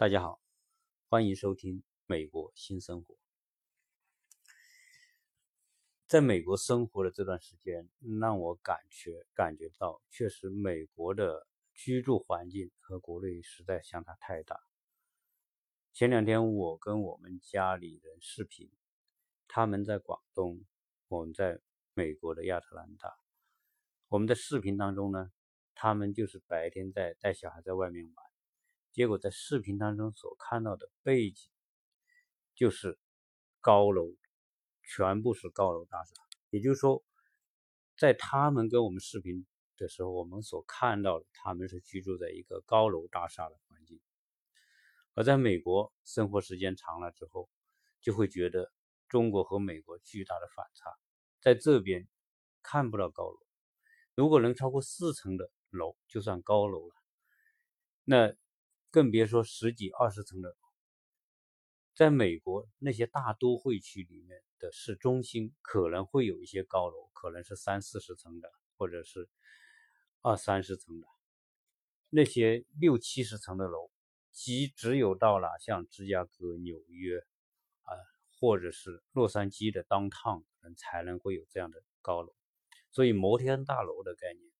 大家好，欢迎收听《美国新生活》。在美国生活的这段时间，让我感觉感觉到，确实美国的居住环境和国内实在相差太大。前两天我跟我们家里人视频，他们在广东，我们在美国的亚特兰大。我们的视频当中呢，他们就是白天在带小孩在外面玩。结果在视频当中所看到的背景，就是高楼，全部是高楼大厦。也就是说，在他们跟我们视频的时候，我们所看到的他们是居住在一个高楼大厦的环境。而在美国生活时间长了之后，就会觉得中国和美国巨大的反差。在这边看不到高楼，如果能超过四层的楼就算高楼了。那。更别说十几二十层的，在美国那些大都会区里面的市中心，可能会有一些高楼，可能是三四十层的，或者是二三十层的。那些六七十层的楼，即只有到了像芝加哥、纽约啊，或者是洛杉矶的 downtown 才能会有这样的高楼。所以摩天大楼的概念，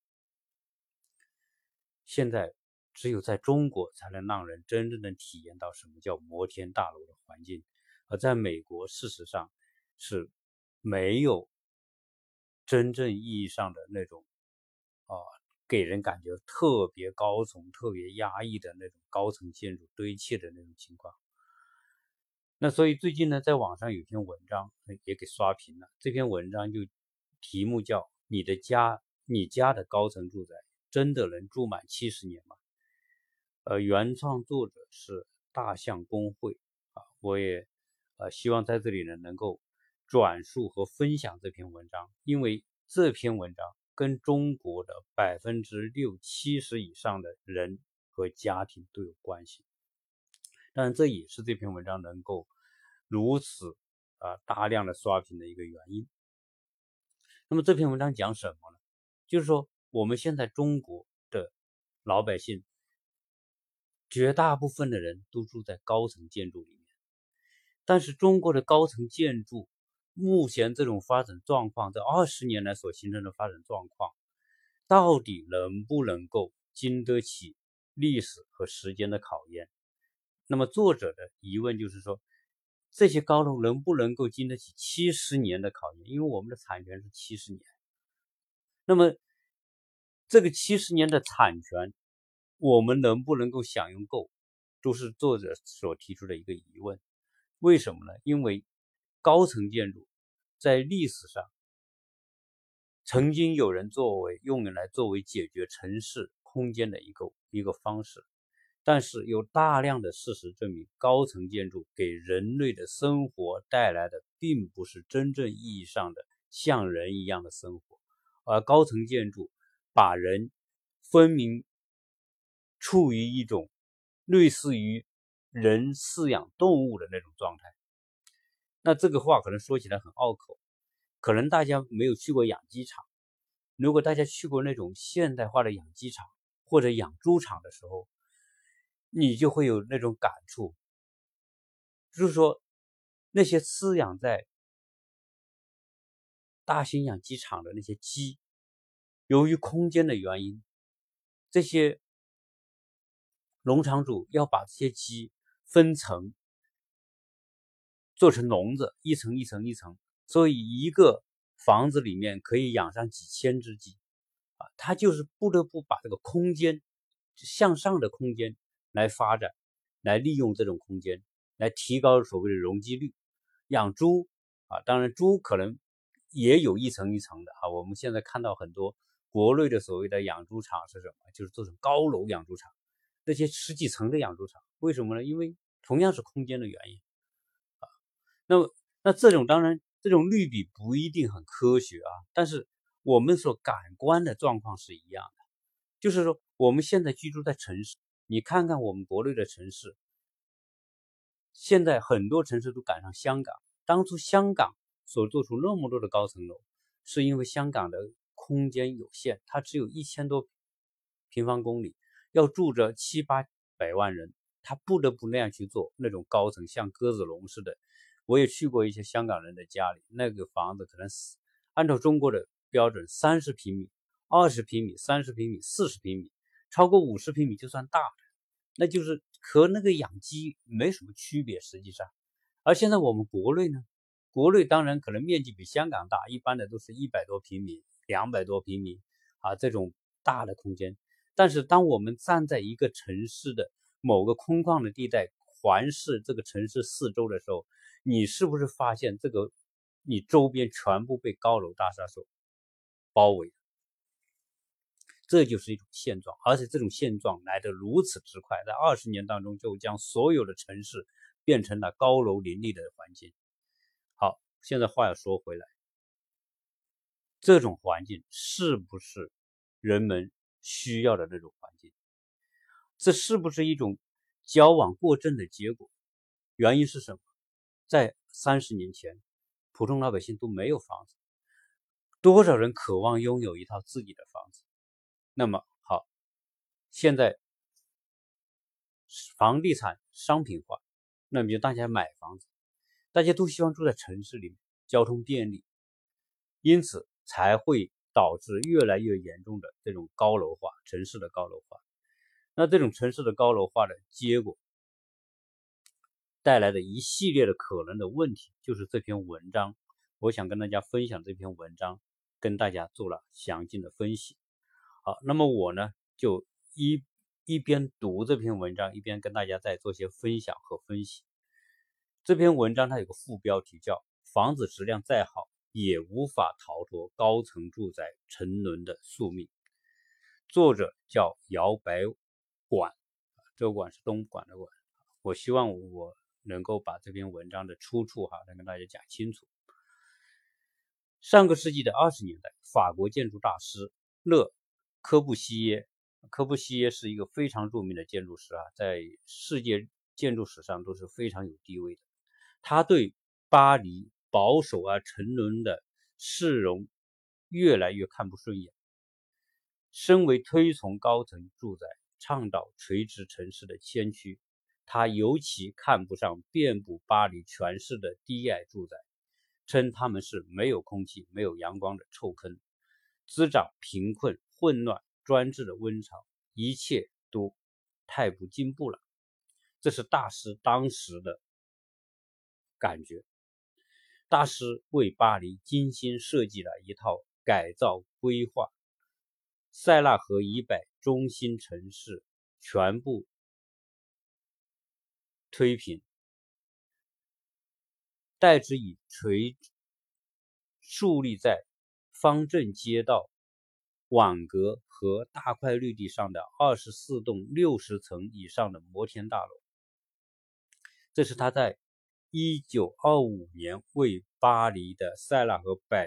现在。只有在中国才能让人真正的体验到什么叫摩天大楼的环境，而在美国，事实上是没有真正意义上的那种啊，给人感觉特别高层、特别压抑的那种高层建筑堆砌的那种情况。那所以最近呢，在网上有篇文章也给刷屏了，这篇文章就题目叫《你的家，你家的高层住宅真的能住满七十年吗？》呃，原创作者是大象公会啊，我也呃希望在这里呢能够转述和分享这篇文章，因为这篇文章跟中国的百分之六七十以上的人和家庭都有关系，当然这也是这篇文章能够如此啊大量的刷屏的一个原因。那么这篇文章讲什么呢？就是说我们现在中国的老百姓。绝大部分的人都住在高层建筑里面，但是中国的高层建筑目前这种发展状况，在二十年来所形成的发展状况，到底能不能够经得起历史和时间的考验？那么作者的疑问就是说，这些高楼能不能够经得起七十年的考验？因为我们的产权是七十年，那么这个七十年的产权。我们能不能够享用够，都是作者所提出的一个疑问。为什么呢？因为高层建筑在历史上曾经有人作为用来作为解决城市空间的一个一个方式，但是有大量的事实证明，高层建筑给人类的生活带来的并不是真正意义上的像人一样的生活，而高层建筑把人分明。处于一种类似于人饲养动物的那种状态，那这个话可能说起来很拗口，可能大家没有去过养鸡场。如果大家去过那种现代化的养鸡场或者养猪场的时候，你就会有那种感触，就是说那些饲养在大型养鸡场的那些鸡，由于空间的原因，这些。农场主要把这些鸡分层，做成笼子，一层一层一层，所以一个房子里面可以养上几千只鸡，啊，他就是不得不把这个空间向上的空间来发展，来利用这种空间来提高所谓的容积率。养猪啊，当然猪可能也有一层一层的啊，我们现在看到很多国内的所谓的养猪场是什么？就是做成高楼养猪场。这些十几层的养猪场，为什么呢？因为同样是空间的原因啊。那么，那这种当然这种率比不一定很科学啊，但是我们所感官的状况是一样的。就是说，我们现在居住在城市，你看看我们国内的城市，现在很多城市都赶上香港。当初香港所做出那么多的高层楼，是因为香港的空间有限，它只有一千多平方公里。要住着七八百万人，他不得不那样去做，那种高层像鸽子笼似的。我也去过一些香港人的家里，那个房子可能是按照中国的标准，三十平米、二十平米、三十平米、四十平米，超过五十平米就算大的，那就是和那个养鸡没什么区别。实际上，而现在我们国内呢，国内当然可能面积比香港大，一般的都是一百多平米、两百多平米啊这种大的空间。但是，当我们站在一个城市的某个空旷的地带，环视这个城市四周的时候，你是不是发现这个你周边全部被高楼大厦所包围？这就是一种现状，而且这种现状来得如此之快，在二十年当中就将所有的城市变成了高楼林立的环境。好，现在话要说回来，这种环境是不是人们？需要的那种环境，这是不是一种矫枉过正的结果？原因是什么？在三十年前，普通老百姓都没有房子，多少人渴望拥有一套自己的房子？那么好，现在房地产商品化，那么就大家买房子，大家都希望住在城市里面，交通便利，因此才会。导致越来越严重的这种高楼化，城市的高楼化。那这种城市的高楼化的结果带来的一系列的可能的问题，就是这篇文章，我想跟大家分享这篇文章，跟大家做了详尽的分析。好，那么我呢就一一边读这篇文章，一边跟大家再做些分享和分析。这篇文章它有个副标题叫“房子质量再好”。也无法逃脱高层住宅沉沦的宿命。作者叫姚白管，这管是东莞的管。我希望我能够把这篇文章的出处哈，能跟大家讲清楚。上个世纪的二十年代，法国建筑大师勒科布西耶，科布西耶是一个非常著名的建筑师啊，在世界建筑史上都是非常有地位的。他对巴黎。保守而沉沦的市容越来越看不顺眼。身为推崇高层住宅、倡导垂直城市的先驱，他尤其看不上遍布巴黎全市的低矮住宅，称他们是没有空气、没有阳光的臭坑，滋长贫困、混乱、专制的温床，一切都太不进步了。这是大师当时的感觉。大师为巴黎精心设计了一套改造规划，塞纳河以北中心城市全部推平，代之以垂竖立在方正街道、网格和大块绿地上的二十四栋六十层以上的摩天大楼。这是他在。一九二五年为巴黎的塞纳河北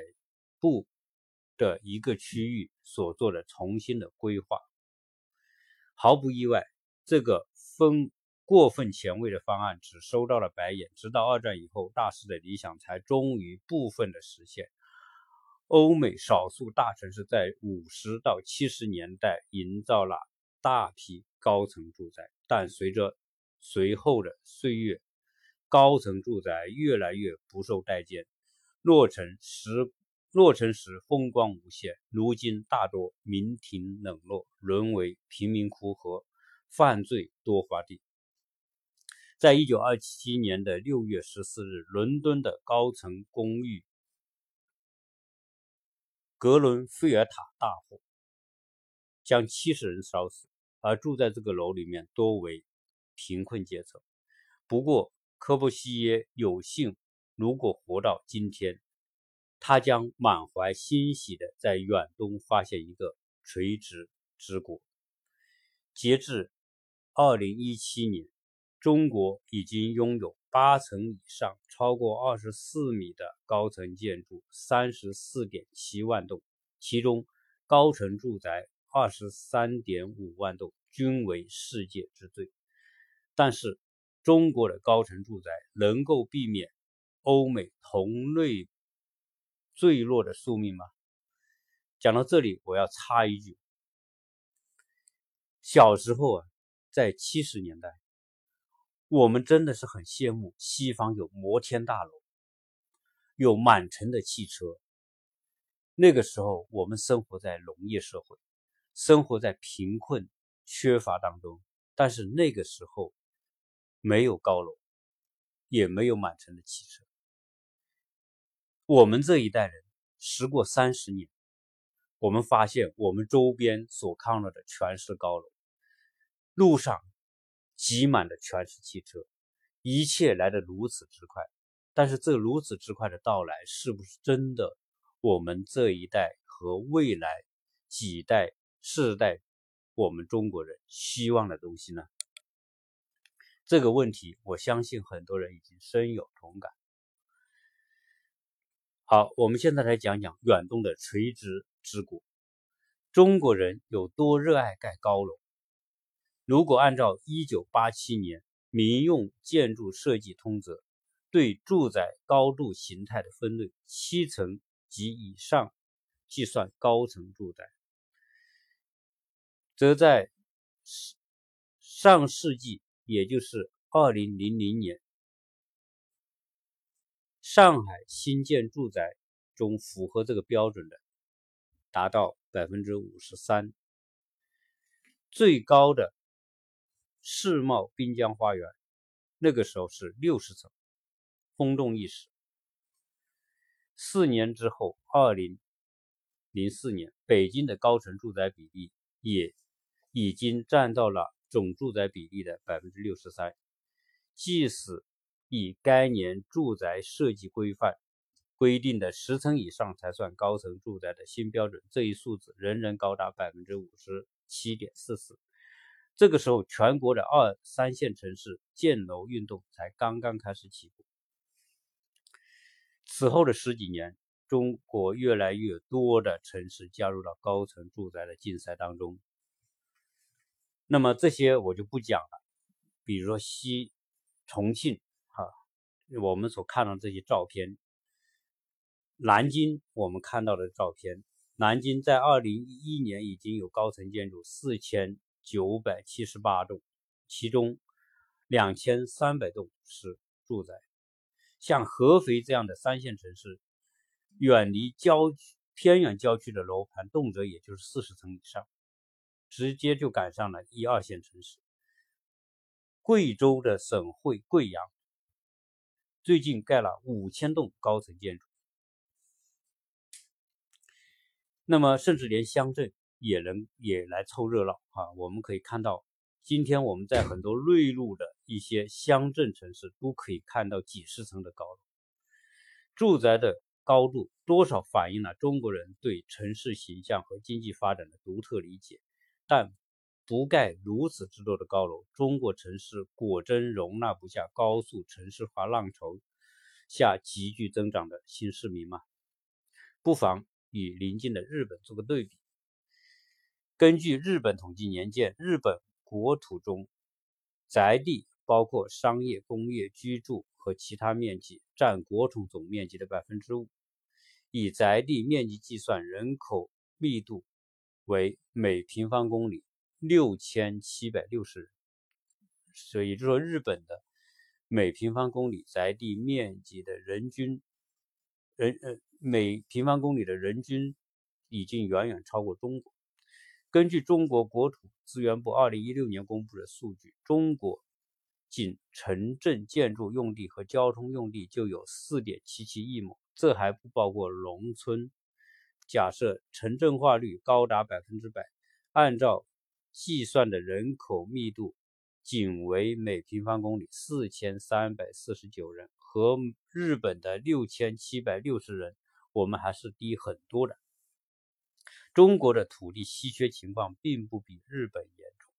部的一个区域所做的重新的规划，毫不意外，这个分过分前卫的方案只收到了白眼。直到二战以后，大师的理想才终于部分的实现。欧美少数大城市在五十到七十年代营造了大批高层住宅，但随着随后的岁月。高层住宅越来越不受待见，落成时落成时风光无限，如今大多民庭冷落，沦为贫民窟和犯罪多发地。在一九二七年的六月十四日，伦敦的高层公寓格伦菲尔塔大火，将七十人烧死，而住在这个楼里面多为贫困阶层。不过，科布西耶有幸，如果活到今天，他将满怀欣喜地在远东发现一个垂直之国。截至二零一七年，中国已经拥有八层以上、超过二十四米的高层建筑三十四点七万栋，其中高层住宅二十三点五万栋，均为世界之最。但是，中国的高层住宅能够避免欧美同类坠落的宿命吗？讲到这里，我要插一句：小时候啊，在七十年代，我们真的是很羡慕西方有摩天大楼，有满城的汽车。那个时候，我们生活在农业社会，生活在贫困缺乏当中。但是那个时候，没有高楼，也没有满城的汽车。我们这一代人，时过三十年，我们发现我们周边所看到的全是高楼，路上。挤满的全是汽车，一切来得如此之快。但是这如此之快的到来，是不是真的我们这一代和未来几代世代我们中国人希望的东西呢？这个问题，我相信很多人已经深有同感。好，我们现在来讲讲远东的垂直之国。中国人有多热爱盖高楼？如果按照一九八七年《民用建筑设计通则》对住宅高度形态的分类，七层及以上计算高层住宅，则在上世纪，也就是二零零零年，上海新建住宅中符合这个标准的达到百分之五十三，最高的。世贸滨江花园，那个时候是六十层，轰动一时。四年之后，二零零四年，北京的高层住宅比例也已经占到了总住宅比例的百分之六十三。即使以该年住宅设计规范规定的十层以上才算高层住宅的新标准，这一数字仍然高达百分之五十七点四四。这个时候，全国的二三线城市建楼运动才刚刚开始起步。此后的十几年，中国越来越多的城市加入到高层住宅的竞赛当中。那么这些我就不讲了，比如说西重庆，哈，我们所看到这些照片；南京，我们看到的照片，南京在二零一一年已经有高层建筑四千。九百七十八栋，其中两千三百栋是住宅。像合肥这样的三线城市，远离郊区、偏远郊区的楼盘，动辄也就是四十层以上，直接就赶上了一二线城市。贵州的省会贵阳，最近盖了五千栋高层建筑。那么，甚至连乡镇。也能也来凑热闹啊！我们可以看到，今天我们在很多内陆的一些乡镇城市都可以看到几十层的高楼。住宅的高度多少反映了中国人对城市形象和经济发展的独特理解，但不盖如此之多的高楼，中国城市果真容纳不下高速城市化浪潮下急剧增长的新市民吗？不妨与邻近的日本做个对比。根据日本统计年鉴，日本国土中宅地包括商业、工业、居住和其他面积占国土总面积的百分之五。以宅地面积计算，人口密度为每平方公里六千七百六十。所以，就说，日本的每平方公里宅地面积的人均人呃每平方公里的人均已经远远超过中国。根据中国国土资源部二零一六年公布的数据，中国仅城镇建筑用地和交通用地就有四点七七亿亩，这还不包括农村。假设城镇化率高达百分之百，按照计算的人口密度仅为每平方公里四千三百四十九人，和日本的六千七百六十人，我们还是低很多的。中国的土地稀缺情况并不比日本严重，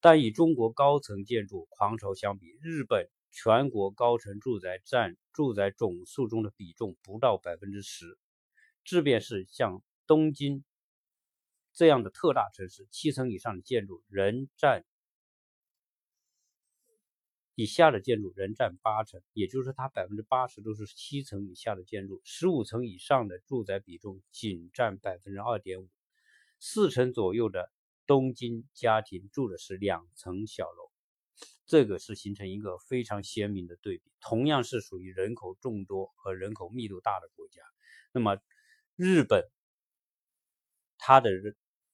但与中国高层建筑狂潮相比，日本全国高层住宅占住宅总数中的比重不到百分之十。即便是像东京这样的特大城市，七层以上的建筑仍占。以下的建筑仍占八成，也就是说，它百分之八十都是七层以下的建筑，十五层以上的住宅比重仅占百分之二点五，四成左右的东京家庭住的是两层小楼。这个是形成一个非常鲜明的对比。同样是属于人口众多和人口密度大的国家，那么日本它的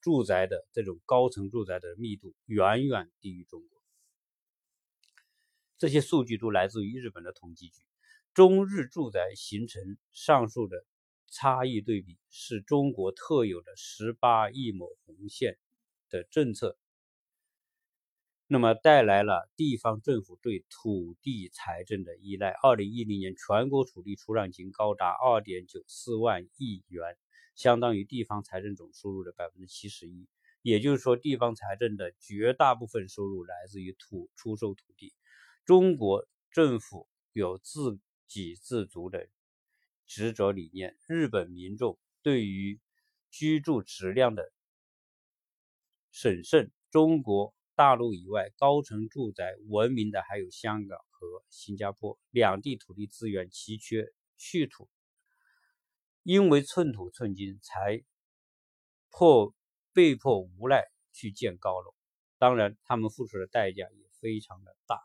住宅的这种高层住宅的密度远远低于中国。这些数据都来自于日本的统计局。中日住宅形成上述的差异对比，是中国特有的十八亿亩红线的政策，那么带来了地方政府对土地财政的依赖。二零一零年全国土地出让金高达二点九四万亿元，相当于地方财政总收入的百分之七十一。也就是说，地方财政的绝大部分收入来自于土出售土地。中国政府有自给自足的执着理念，日本民众对于居住质量的审慎。中国大陆以外高层住宅闻名的还有香港和新加坡，两地土地资源奇缺，去土因为寸土寸金，才迫被迫无奈去建高楼。当然，他们付出的代价也非常的大。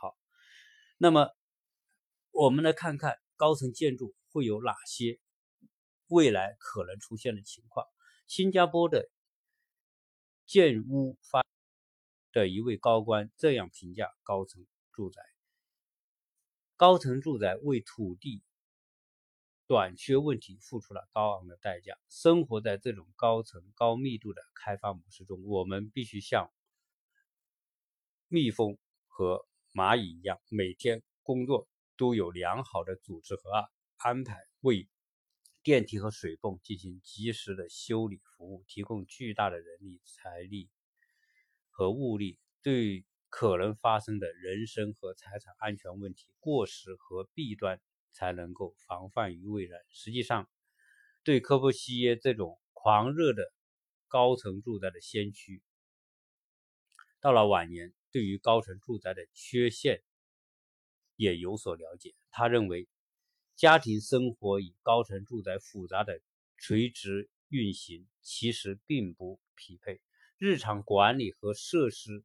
好，那么。我们来看看高层建筑会有哪些未来可能出现的情况。新加坡的建屋发的一位高官这样评价高层住宅：高层住宅为土地短缺问题付出了高昂的代价。生活在这种高层高密度的开发模式中，我们必须像蜜蜂和蚂蚁一样，每天工作。都有良好的组织和安排，为电梯和水泵进行及时的修理服务，提供巨大的人力、财力和物力，对可能发生的人身和财产安全问题、过失和弊端才能够防范于未然。实际上，对科波西耶这种狂热的高层住宅的先驱，到了晚年，对于高层住宅的缺陷。也有所了解。他认为，家庭生活与高层住宅复杂的垂直运行其实并不匹配。日常管理和设施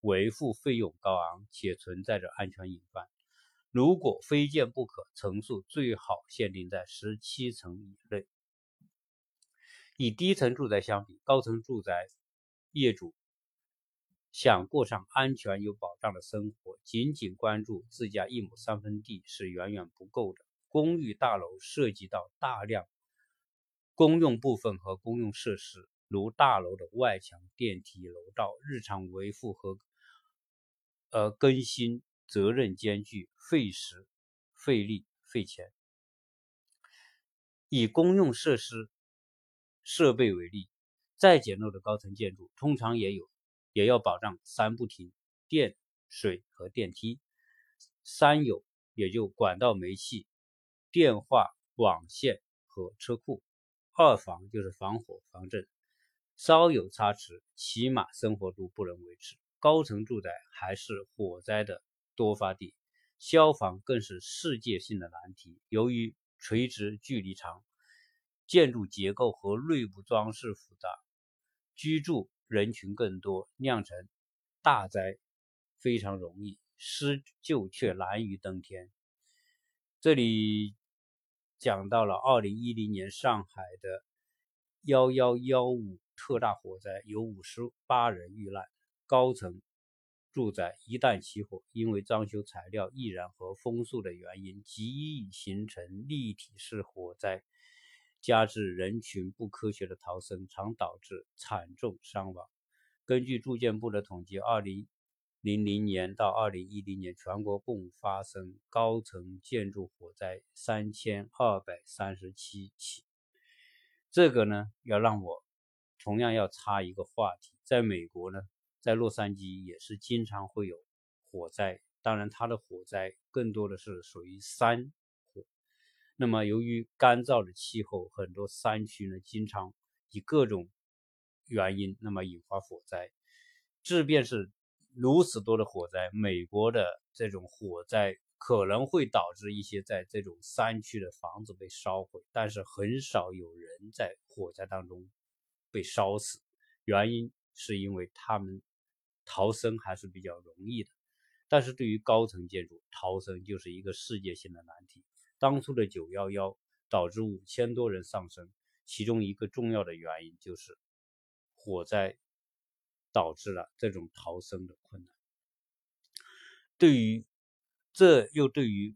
维护费用高昂，且存在着安全隐患。如果非建不可，层数最好限定在十七层以内。与低层住宅相比，高层住宅业主。想过上安全有保障的生活，仅仅关注自家一亩三分地是远远不够的。公寓大楼涉及到大量公用部分和公用设施，如大楼的外墙、电梯、楼道，日常维护和呃更新责任艰巨，费时、费力、费钱。以公用设施设备为例，再简陋的高层建筑，通常也有。也要保障三不停：电、水和电梯。三有也就管道、煤气、电话网线和车库。二防就是防火防震，稍有差池，起码生活都不能维持。高层住宅还是火灾的多发地，消防更是世界性的难题。由于垂直距离长，建筑结构和内部装饰复杂，居住。人群更多，酿成大灾非常容易，施救却难于登天。这里讲到了二零一零年上海的幺幺幺五特大火灾，有五十八人遇难。高层住宅一旦起火，因为装修材料易燃和风速的原因，极易形成立体式火灾。加之人群不科学的逃生，常导致惨重伤亡。根据住建部的统计，二零零零年到二零一零年，全国共发生高层建筑火灾三千二百三十七起。这个呢，要让我同样要插一个话题，在美国呢，在洛杉矶也是经常会有火灾，当然它的火灾更多的是属于山火。那么，由于干燥的气候，很多山区呢经常以各种原因，那么引发火灾。即便是如此多的火灾，美国的这种火灾可能会导致一些在这种山区的房子被烧毁，但是很少有人在火灾当中被烧死。原因是因为他们逃生还是比较容易的。但是对于高层建筑，逃生就是一个世界性的难题。当初的九幺幺导致五千多人丧生，其中一个重要的原因就是火灾导致了这种逃生的困难。对于这又对于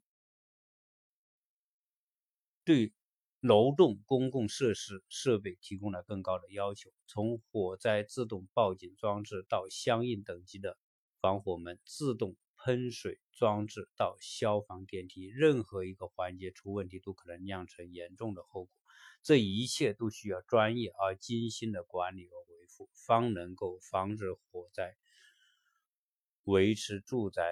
对楼栋公共设施设备提供了更高的要求，从火灾自动报警装置到相应等级的防火门、自动喷水装置到消防电梯，任何一个环节出问题都可能酿成严重的后果。这一切都需要专业而精心的管理和维护，方能够防止火灾，维持住宅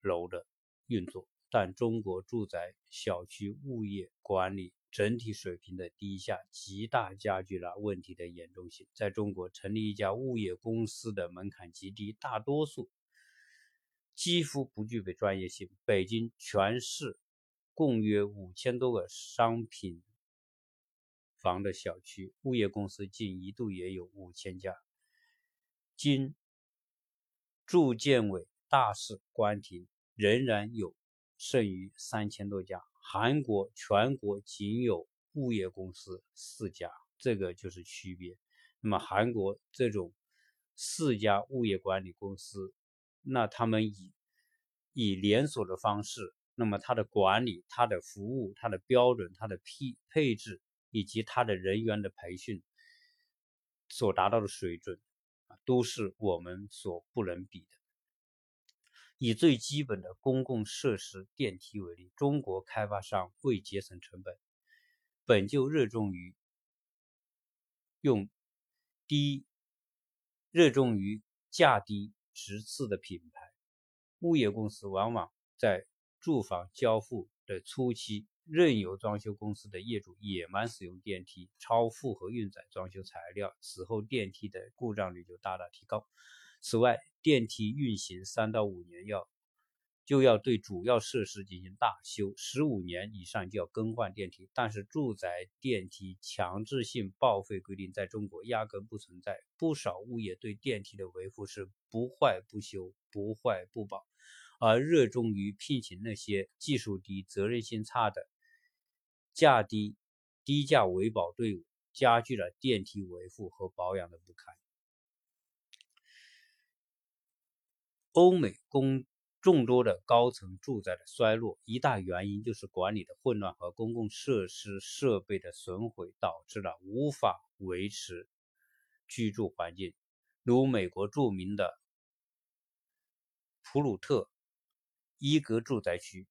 楼的运作。但中国住宅小区物业管理整体水平的低下，极大加剧了问题的严重性。在中国，成立一家物业公司的门槛极低，大多数几乎不具备专业性。北京全市共约五千多个商品房的小区，物业公司竟一度也有五千家。经住建委大肆关停，仍然有。剩余三千多家，韩国全国仅有物业公司四家，这个就是区别。那么韩国这种四家物业管理公司，那他们以以连锁的方式，那么它的管理、它的服务、它的标准、它的配配置以及它的人员的培训所达到的水准啊，都是我们所不能比的。以最基本的公共设施电梯为例，中国开发商为节省成本，本就热衷于用低、热衷于价低直次的品牌。物业公司往往在住房交付的初期，任由装修公司的业主野蛮使用电梯，超负荷运载装修材料，此后电梯的故障率就大大提高。此外，电梯运行三到五年要就要对主要设施进行大修，十五年以上就要更换电梯。但是住宅电梯强制性报废规定在中国压根不存在，不少物业对电梯的维护是不坏不修、不坏不保，而热衷于聘请那些技术低、责任心差的价低、低价维保队伍，加剧了电梯维护和保养的不堪。欧美公众多的高层住宅的衰落，一大原因就是管理的混乱和公共设施设备的损毁，导致了无法维持居住环境。如美国著名的普鲁特伊格住宅区，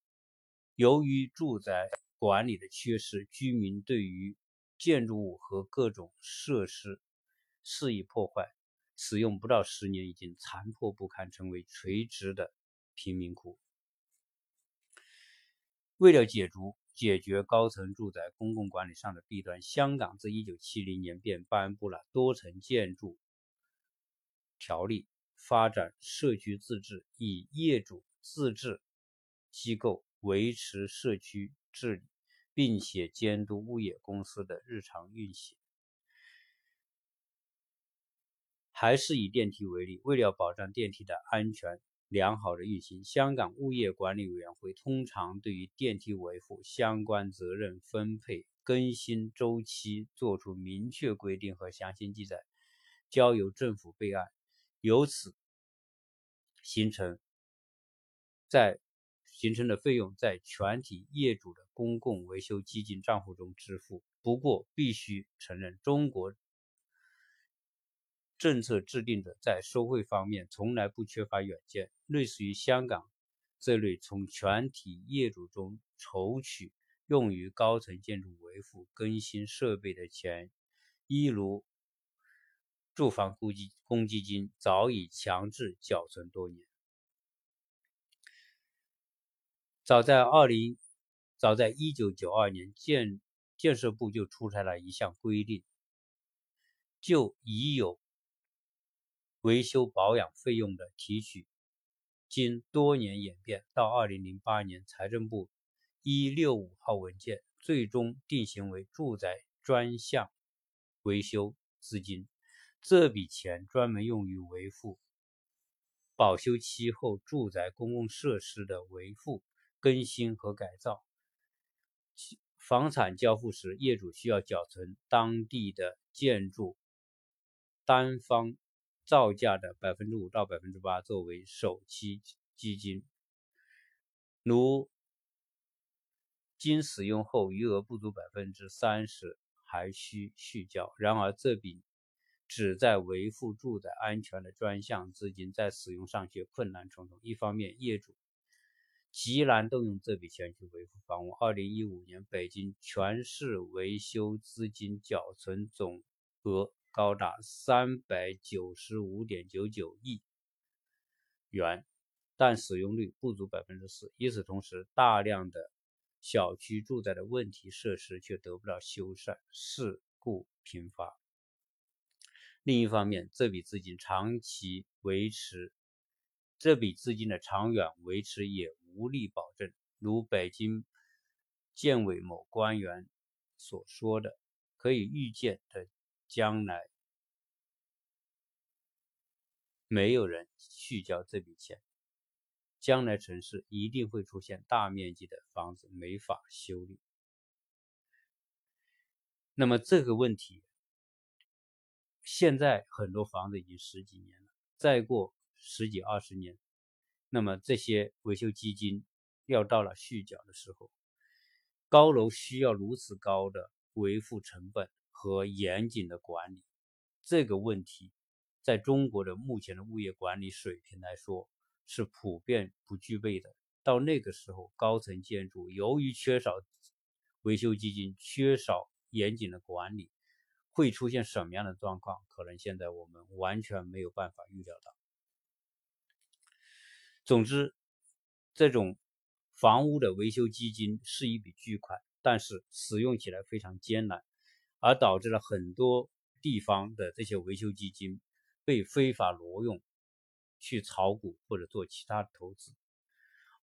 由于住宅管理的缺失，居民对于建筑物和各种设施肆意破坏。使用不到十年，已经残破不堪，成为垂直的贫民窟。为了解除解决高层住宅公共管理上的弊端，香港自一九七零年便颁布了《多层建筑条例》，发展社区自治，以业主自治机构维持社区治理，并且监督物业公司的日常运行。还是以电梯为例，为了保障电梯的安全良好的运行，香港物业管理委员会通常对于电梯维护相关责任分配、更新周期作出明确规定和详细记载，交由政府备案，由此形成在形成的费用在全体业主的公共维修基金账户中支付。不过，必须承认，中国。政策制定者在收费方面从来不缺乏远见，类似于香港这类从全体业主中筹取用于高层建筑维护更新设备的钱，一如住房公积公积金，早已强制缴存多年。早在二零，早在一九九二年，建建设部就出台了一项规定，就已有。维修保养费用的提取，经多年演变，到二零零八年财政部一六五号文件最终定型为住宅专项维修资金。这笔钱专门用于维护保修期后住宅公共设施的维护、更新和改造。房产交付时，业主需要缴存当地的建筑单方造价的百分之五到百分之八作为首期基金。如经使用后余额不足百分之三十，还需续交。然而，这笔旨在维护住宅安全的专项资金在使用上却困难重重。一方面，业主极难动用这笔钱去维护房屋。二零一五年，北京全市维修资金缴存总额高达三百九十五点九九亿元，但使用率不足百分之四。与此同时，大量的小区住宅的问题设施却得不到修缮，事故频发。另一方面，这笔资金长期维持，这笔资金的长远维持也无力保证。如北京建委某官员所说的，可以预见的将来，没有人续交这笔钱。将来城市一定会出现大面积的房子没法修理。那么这个问题，现在很多房子已经十几年了，再过十几二十年，那么这些维修基金要到了续缴的时候，高楼需要如此高的维护成本和严谨的管理，这个问题，在中国的目前的物业管理水平来说。是普遍不具备的。到那个时候，高层建筑由于缺少维修基金、缺少严谨的管理，会出现什么样的状况？可能现在我们完全没有办法预料到。总之，这种房屋的维修基金是一笔巨款，但是使用起来非常艰难，而导致了很多地方的这些维修基金被非法挪用。去炒股或者做其他投资，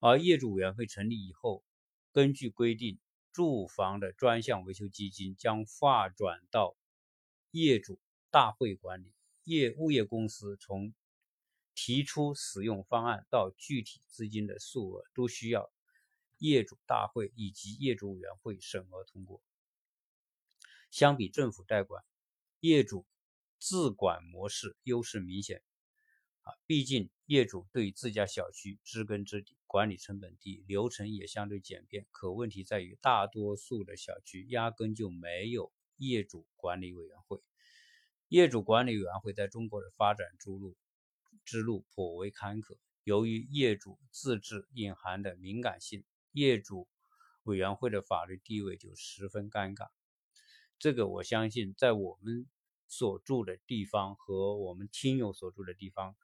而业主委员会成立以后，根据规定，住房的专项维修基金将划转到业主大会管理。业物业公司从提出使用方案到具体资金的数额，都需要业主大会以及业主委员会审核通过。相比政府代管，业主自管模式优势明显。啊毕竟业主对自家小区知根知底，管理成本低，流程也相对简便。可问题在于，大多数的小区压根就没有业主管理委员会。业主管理委员会在中国的发展之路之路颇为坎坷。由于业主自治隐含的敏感性，业主委员会的法律地位就十分尴尬。这个我相信，在我们所住的地方和我们听友所住的地方。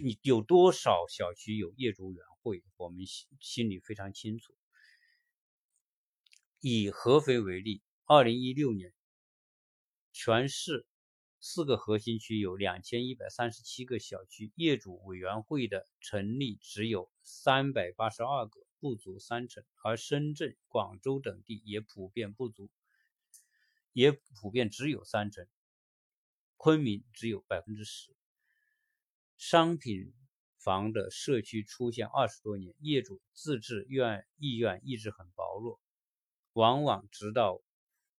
你有多少小区有业主委员会？我们心心里非常清楚。以合肥为例，二零一六年，全市四个核心区有两千一百三十七个小区，业主委员会的成立只有三百八十二个，不足三成。而深圳、广州等地也普遍不足，也普遍只有三成。昆明只有百分之十。商品房的社区出现二十多年，业主自治愿意愿一直很薄弱，往往直到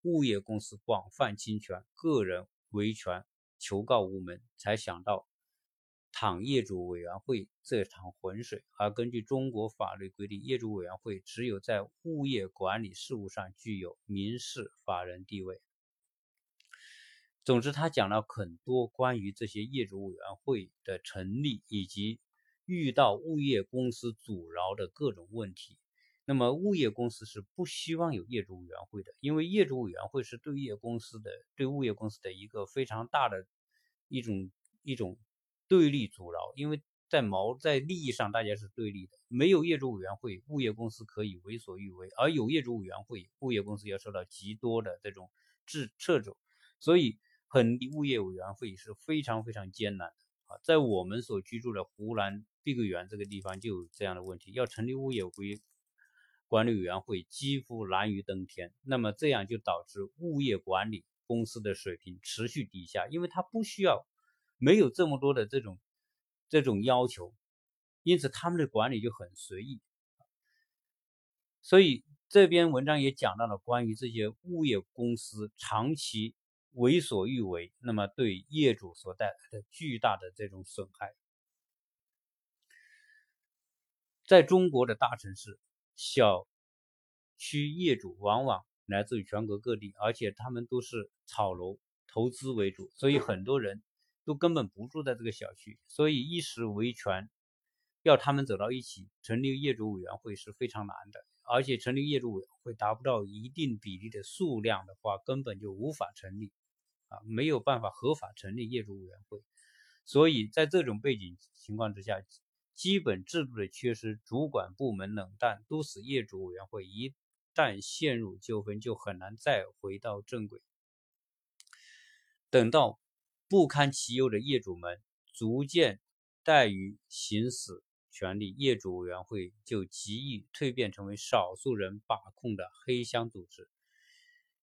物业公司广泛侵权、个人维权求告无门，才想到淌业主委员会这趟浑水。而根据中国法律规定，业主委员会只有在物业管理事务上具有民事法人地位。总之，他讲了很多关于这些业主委员会的成立以及遇到物业公司阻挠的各种问题。那么，物业公司是不希望有业主委员会的，因为业主委员会是对业公司的、对物业公司的一个非常大的一种一种对立阻挠。因为在毛在利益上，大家是对立的。没有业主委员会，物业公司可以为所欲为；而有业主委员会，物业公司要受到极多的这种制掣肘。所以。很物业委员会是非常非常艰难的啊，在我们所居住的湖南碧桂园这个地方就有这样的问题，要成立物业规管理委员会几乎难于登天。那么这样就导致物业管理公司的水平持续低下，因为它不需要没有这么多的这种这种要求，因此他们的管理就很随意。所以这篇文章也讲到了关于这些物业公司长期为所欲为，那么对业主所带来的巨大的这种损害。在中国的大城市，小区业主往往来自于全国各地，而且他们都是炒楼投资为主，所以很多人都根本不住在这个小区，所以一时维权，要他们走到一起成立业主委员会是非常难的，而且成立业主委员会达不到一定比例的数量的话，根本就无法成立，啊，没有办法合法成立业主委员会，所以在这种背景情况之下。基本制度的缺失，主管部门冷淡，都使业主委员会一旦陷入纠纷，就很难再回到正轨。等到不堪其忧的业主们逐渐怠于行使权利，业主委员会就极易蜕变成为少数人把控的黑箱组织，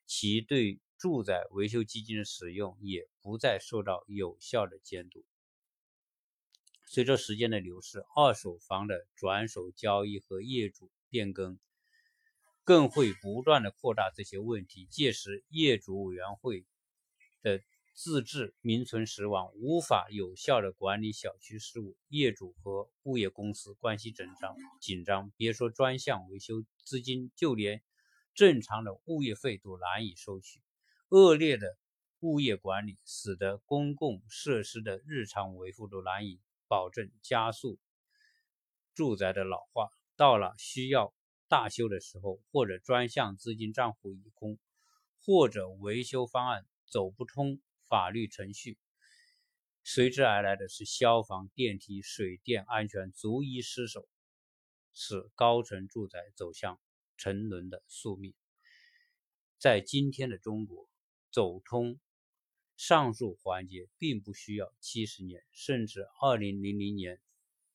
其对住宅维修基金的使用也不再受到有效的监督。随着时间的流逝，二手房的转手交易和业主变更，更会不断的扩大这些问题。届时，业主委员会的自治名存实亡，无法有效的管理小区事务，业主和物业公司关系紧张紧张。别说专项维修资金，就连正常的物业费都难以收取。恶劣的物业管理，使得公共设施的日常维护都难以。保证加速住宅的老化，到了需要大修的时候，或者专项资金账户已空，或者维修方案走不通法律程序，随之而来的是消防、电梯、水电安全逐一失守，使高层住宅走向沉沦的宿命。在今天的中国，走通。上述环节并不需要七十年，甚至二零零零年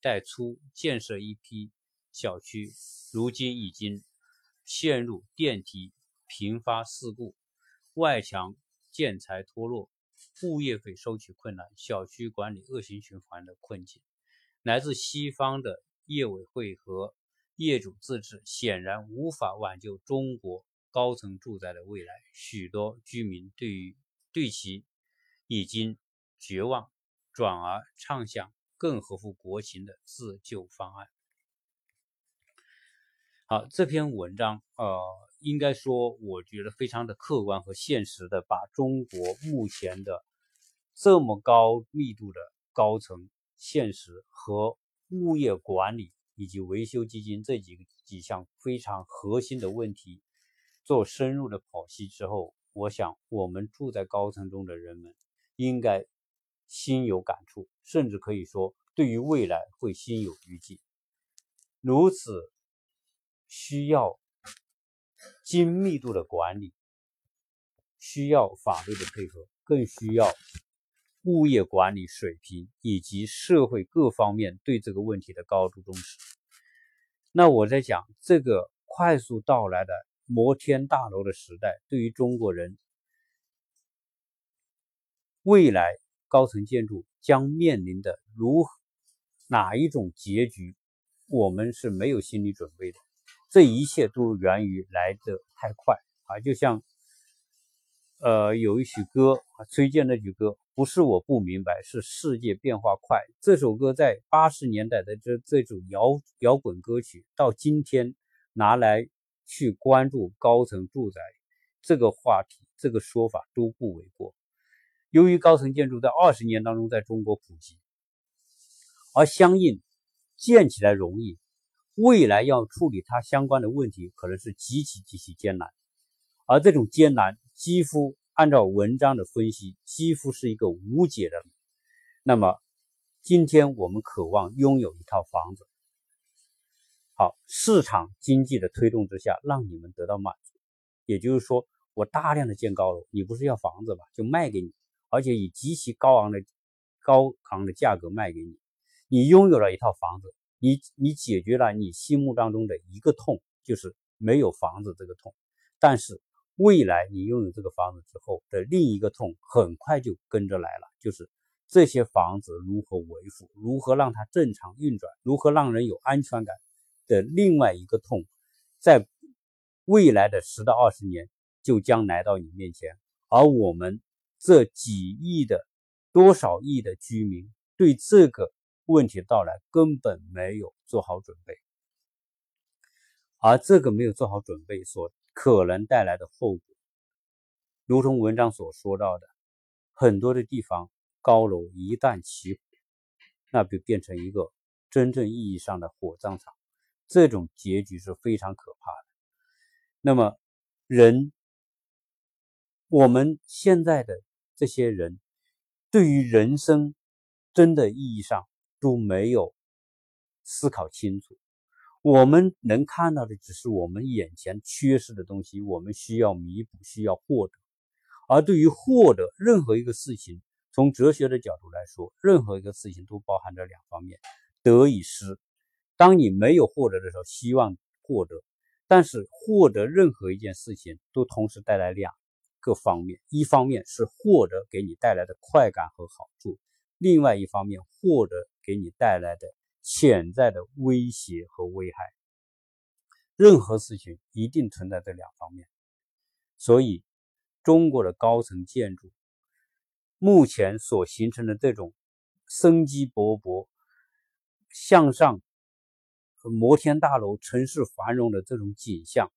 代初建设一批小区，如今已经陷入电梯频发事故、外墙建材脱落、物业费收取困难、小区管理恶性循环的困境。来自西方的业委会和业主自治显然无法挽救中国高层住宅的未来。许多居民对于对其。已经绝望，转而畅想更合乎国情的自救方案。好，这篇文章，呃，应该说，我觉得非常的客观和现实的，把中国目前的这么高密度的高层现实和物业管理以及维修基金这几几项非常核心的问题做深入的剖析之后，我想，我们住在高层中的人们。应该心有感触，甚至可以说，对于未来会心有余悸。如此需要精密度的管理，需要法律的配合，更需要物业管理水平以及社会各方面对这个问题的高度重视。那我在讲这个快速到来的摩天大楼的时代，对于中国人。未来高层建筑将面临的如何哪一种结局，我们是没有心理准备的。这一切都源于来得太快啊！就像呃有一曲歌啊，崔健那句歌，不是我不明白，是世界变化快。这首歌在八十年代的这这种摇摇滚歌曲，到今天拿来去关注高层住宅这个话题，这个说法都不为过。由于高层建筑在二十年当中在中国普及，而相应建起来容易，未来要处理它相关的问题可能是极其极其艰难，而这种艰难几乎按照文章的分析，几乎是一个无解的。那么，今天我们渴望拥有一套房子，好，市场经济的推动之下，让你们得到满足。也就是说，我大量的建高楼，你不是要房子吧？就卖给你。而且以极其高昂的高昂的价格卖给你，你拥有了一套房子，你你解决了你心目当中的一个痛，就是没有房子这个痛。但是未来你拥有这个房子之后的另一个痛，很快就跟着来了，就是这些房子如何维护，如何让它正常运转，如何让人有安全感的另外一个痛，在未来的十到二十年就将来到你面前，而我们这几亿的多少亿的居民对这个问题的到来根本没有做好准备，而这个没有做好准备所可能带来的后果，如同文章所说到的，很多的地方。高楼一旦起火，那就变成一个真正意义上的火葬场，这种结局是非常可怕的。那么，人，我们现在的这些人，对于人生真的意义上都没有思考清楚。我们能看到的只是我们眼前缺失的东西，我们需要弥补，需要获得。而对于获得任何一个事情，从哲学的角度来说，任何一个事情都包含着两方面，得与失。当你没有获得的时候，希望获得；但是获得任何一件事情，都同时带来两个方面：一方面是获得给你带来的快感和好处；另外一方面，获得给你带来的潜在的威胁和危害。任何事情一定存在这两方面，所以中国的高层建筑。目前所形成的这种生机勃勃、向上、摩天大楼、城市繁荣的这种景象，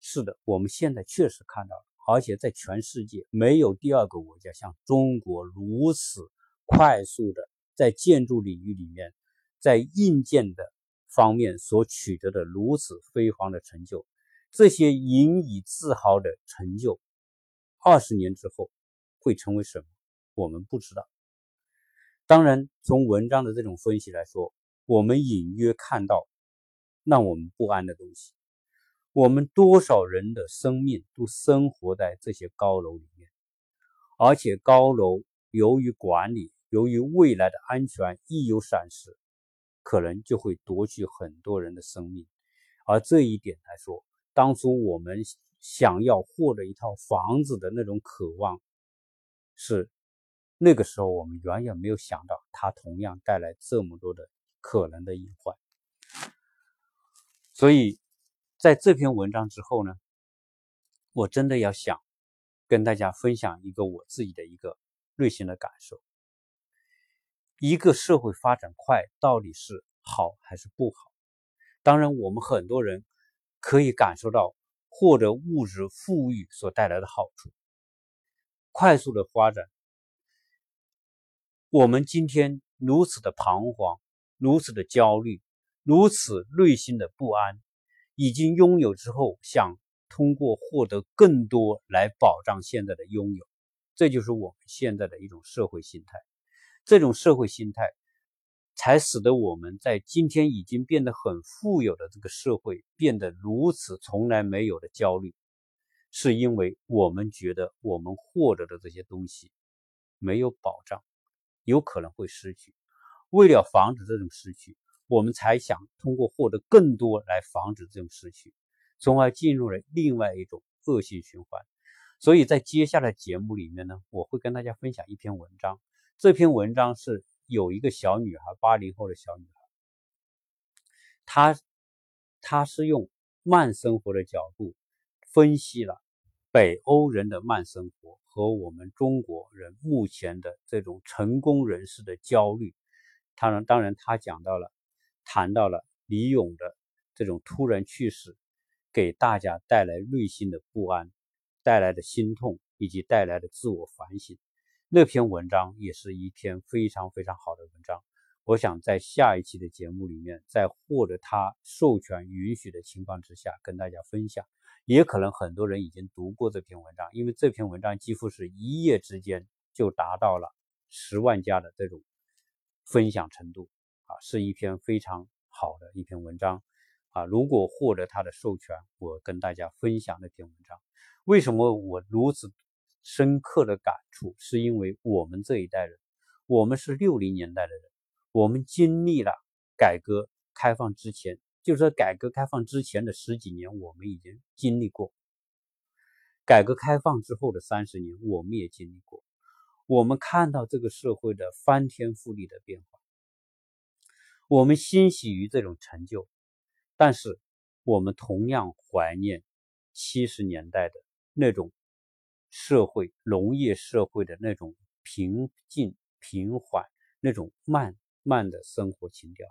是的，我们现在确实看到了，而且在全世界没有第二个国家像中国如此快速的在建筑领域里面，在硬件的方面所取得的如此辉煌的成就，这些引以自豪的成就，二十年之后会成为什么？我们不知道。当然，从文章的这种分析来说，我们隐约看到让我们不安的东西。我们多少人的生命都生活在这些高楼里面，而且高楼由于管理，由于未来的安全一有闪失，可能就会夺去很多人的生命。而这一点来说，当初我们想要获得一套房子的那种渴望，是。那个时候，我们远远没有想到，它同样带来这么多的可能的隐患。所以，在这篇文章之后呢，我真的要想跟大家分享一个我自己的一个内心的感受：一个社会发展快到底是好还是不好？当然，我们很多人可以感受到获得物质富裕所带来的好处，快速的发展。我们今天如此的彷徨，如此的焦虑，如此内心的不安，已经拥有之后，想通过获得更多来保障现在的拥有，这就是我们现在的一种社会心态。这种社会心态，才使得我们在今天已经变得很富有的这个社会，变得如此从来没有的焦虑，是因为我们觉得我们获得的这些东西没有保障。有可能会失去，为了防止这种失去，我们才想通过获得更多来防止这种失去，从而进入了另外一种恶性循环。所以在接下来节目里面呢，我会跟大家分享一篇文章。这篇文章是有一个小女孩，八零后的小女孩，她她是用慢生活的角度分析了北欧人的慢生活。和我们中国人目前的这种成功人士的焦虑，他然，当然他讲到了，谈到了李勇的这种突然去世，给大家带来内心的不安，带来的心痛，以及带来的自我反省。那篇文章也是一篇非常非常好的文章。我想在下一期的节目里面，在获得他授权允许的情况之下，跟大家分享。也可能很多人已经读过这篇文章，因为这篇文章几乎是一夜之间就达到了十万加的这种分享程度啊，是一篇非常好的一篇文章啊。如果获得他的授权，我跟大家分享那篇文章。为什么我如此深刻的感触？是因为我们这一代人，我们是六零年代的人，我们经历了改革开放之前。就是说，改革开放之前的十几年，我们已经经历过；改革开放之后的三十年，我们也经历过。我们看到这个社会的翻天覆地的变化，我们欣喜于这种成就，但是我们同样怀念七十年代的那种社会农业社会的那种平静平缓、那种慢慢的生活情调。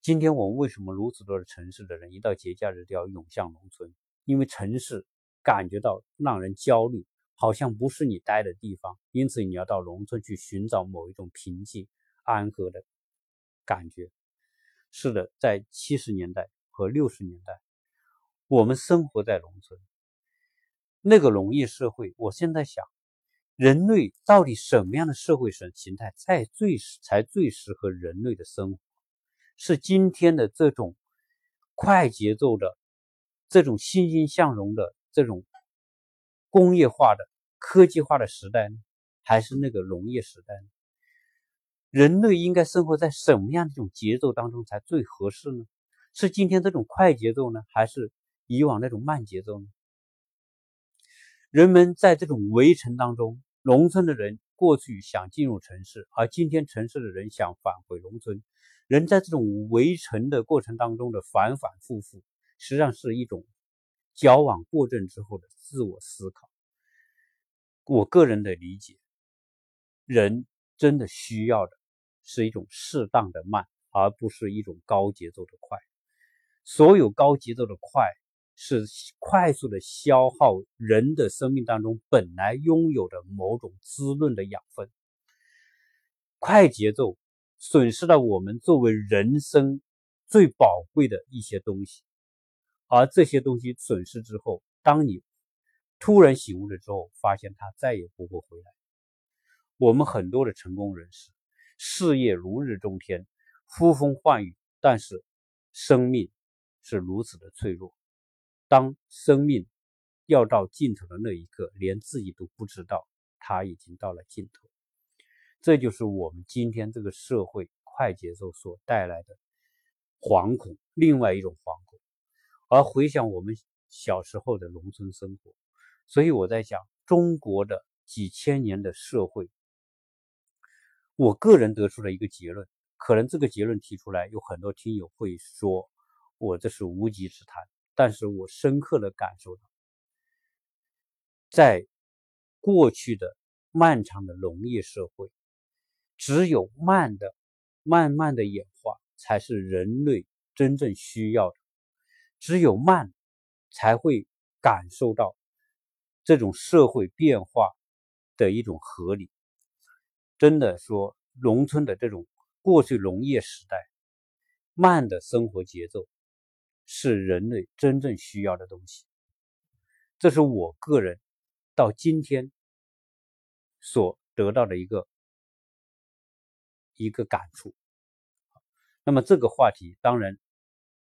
今天我们为什么如此多的城市的人一到节假日都要涌向农村？因为城市感觉到让人焦虑，好像不是你待的地方，因此你要到农村去寻找某一种平静安和的感觉。是的，在七十年代和六十年代，我们生活在农村，那个农业社会。我现在想，人类到底什么样的社会生形态才最才最适合人类的生活？是今天的这种快节奏的、这种欣欣向荣的、这种工业化的、科技化的时代呢，还是那个农业时代呢？人类应该生活在什么样的一种节奏当中才最合适呢？是今天这种快节奏呢，还是以往那种慢节奏呢？人们在这种围城当中，农村的人过去想进入城市，而今天城市的人想返回农村。人在这种围城的过程当中的反反复复，实际上是一种矫枉过正之后的自我思考。我个人的理解，人真的需要的是一种适当的慢，而不是一种高节奏的快。所有高节奏的快，是快速的消耗人的生命当中本来拥有的某种滋润的养分。快节奏。损失了我们作为人生最宝贵的一些东西，而这些东西损失之后，当你突然醒悟了之后，发现它再也不会回来。我们很多的成功人士，事业如日中天，呼风唤雨，但是生命是如此的脆弱。当生命要到尽头的那一刻，连自己都不知道它已经到了尽头。这就是我们今天这个社会快节奏所带来的惶恐，另外一种惶。而回想我们小时候的农村生活，所以我在想，中国的几千年的社会，我个人得出了一个结论，可能这个结论提出来，有很多听友会说我这是无稽之谈，但是我深刻的感受到，在过去的漫长的农业社会。只有慢的、慢慢的演化，才是人类真正需要的。只有慢，才会感受到这种社会变化的一种合理。真的说，农村的这种过去农业时代慢的生活节奏，是人类真正需要的东西。这是我个人到今天所得到的一个。一个感触，那么这个话题当然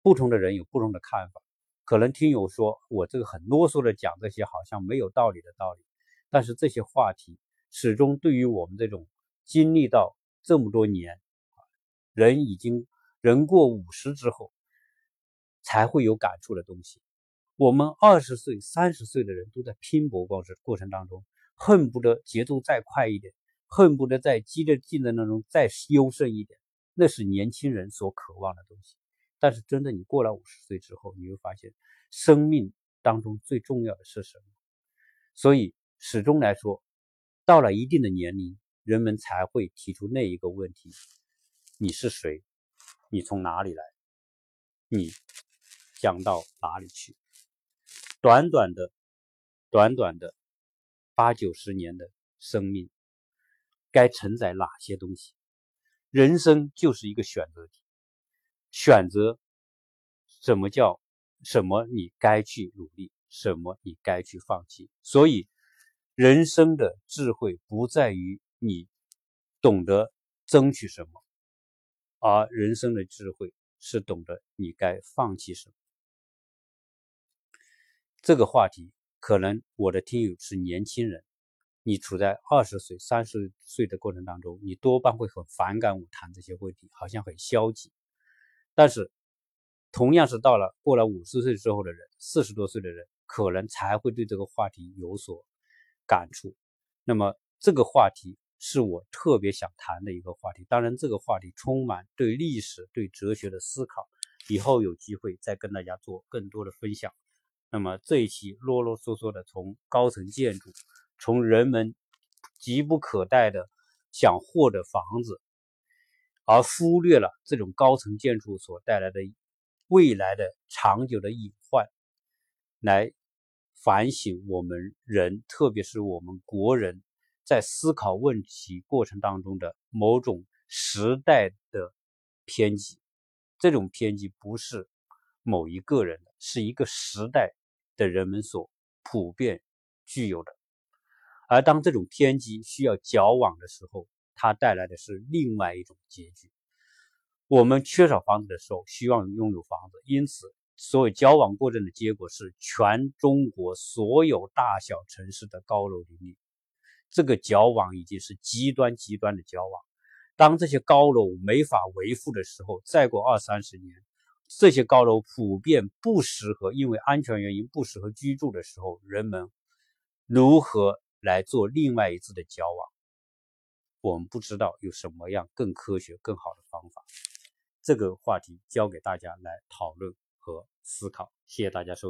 不同的人有不同的看法，可能听友说我这个很啰嗦的讲这些好像没有道理的道理，但是这些话题始终对于我们这种经历到这么多年，人已经人过五十之后才会有感触的东西。我们二十岁、三十岁的人都在拼搏过程过程当中，恨不得节奏再快一点。恨不得在激烈竞争当中再优胜一点，那是年轻人所渴望的东西。但是，真的你过了五十岁之后，你会发现，生命当中最重要的是什么？所以，始终来说，到了一定的年龄，人们才会提出那一个问题：你是谁？你从哪里来？你将到哪里去？短短的、短短的八九十年的生命。该承载哪些东西？人生就是一个选择题，选择什么叫什么？你该去努力，什么你该去放弃。所以，人生的智慧不在于你懂得争取什么，而人生的智慧是懂得你该放弃什么。这个话题，可能我的听友是年轻人。你处在二十岁、三十岁的过程当中，你多半会很反感我谈这些问题，好像很消极。但是，同样是到了过了五十岁之后的人，四十多岁的人，可能才会对这个话题有所感触。那么，这个话题是我特别想谈的一个话题。当然，这个话题充满对历史、对哲学的思考，以后有机会再跟大家做更多的分享。那么这一期啰啰嗦嗦的从高层建筑，从人们急不可待的想获得房子，而忽略了这种高层建筑所带来的未来的长久的隐患，来反省我们人，特别是我们国人。在思考问题过程当中的某种时代的偏激，这种偏激不是某一个人的，是一个时代的人们所普遍具有的。而当这种偏激需要矫枉的时候，它带来的是另外一种结局。我们缺少房子的时候，希望拥有房子，因此所谓矫枉过正的结果是全中国所有大小城市的高楼林立。这个矫枉已经是极端极端的矫枉。当这些高楼没法维护的时候，再过二三十年，这些高楼普遍不适合，因为安全原因不适合居住的时候，人们如何来做另外一次的交往？我们不知道有什么样更科学、更好的方法。这个话题交给大家来讨论和思考。谢谢大家收。